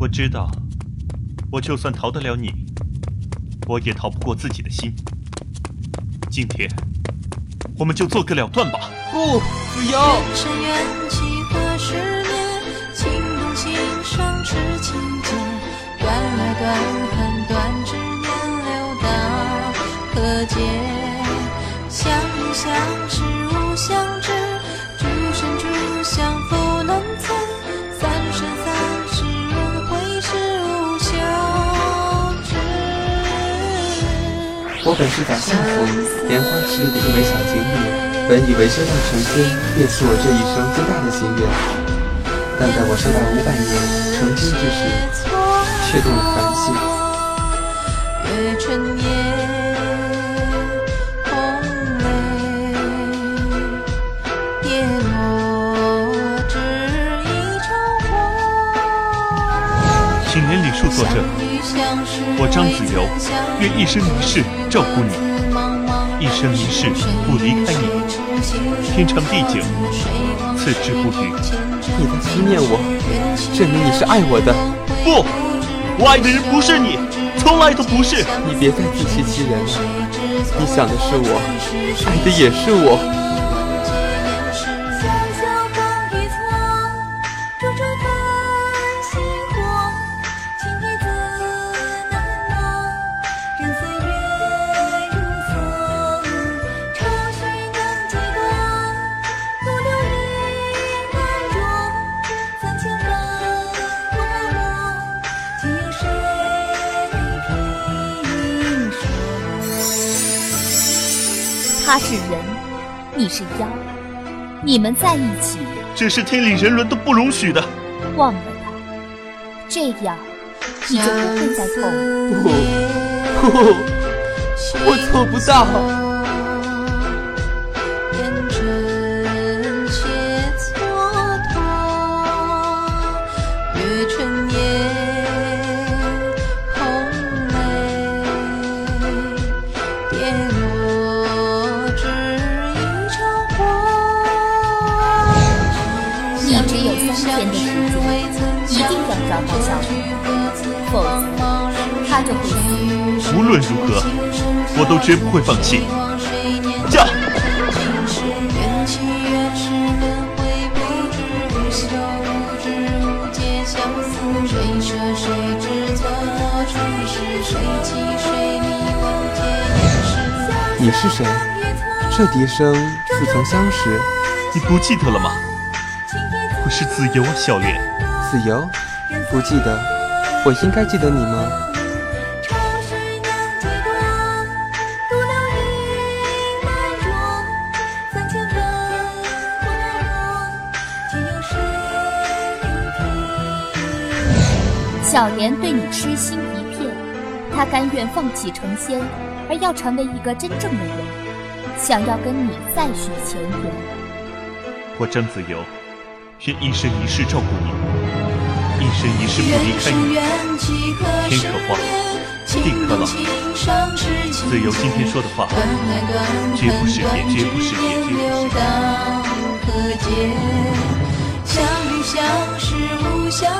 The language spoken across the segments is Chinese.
我知道，我就算逃得了你，我也逃不过自己的心。今天，我们就做个了断吧。不，子瑶。深我本是宰相府莲花池里的一枚小锦鲤，本以为修道成仙便是我这一生最大的心愿，但在我修道五百年成仙之时，却动了凡心。请连理数作证，我张子由愿一生一世照顾你，一生一世不离开你，天长地久，此志不渝。你在思念我，证明你是爱我的。不，我爱的人不是你，从来都不是。你别再自欺欺人了，你想的是我，爱的也是我。他是人，你是妖，你们在一起，这是天理人伦都不容许的。忘了他，这样你就不会再痛。不，不，我做不到。天的时间，一定要找到小莲，否则他就会死。无论如何，我都绝不会放弃。叫！缘起缘是轮回不知休，无知无界相思，谁舍谁知错处是谁欺谁迷问天也是。你是谁？这笛声似曾相识。你不记得了吗？我是子由啊，小莲。子由，不记得，我应该记得你吗？小莲对你痴心一片，她甘愿放弃成仙，而要成为一个真正的人，想要跟你再续前缘。我张子由，愿一生一世照顾你，一生一世不离开你。天可花，地可老。子由今天说的话，绝不是骗，绝不是骗，绝不是骗。相遇相识无相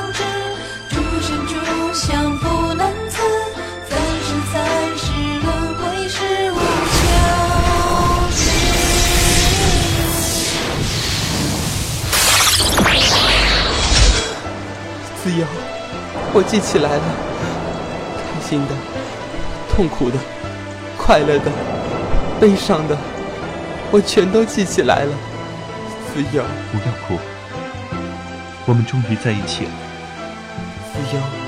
子由，我记起来了，开心的、痛苦的、快乐的、悲伤的，我全都记起来了。子由，不要哭，我们终于在一起了。子由。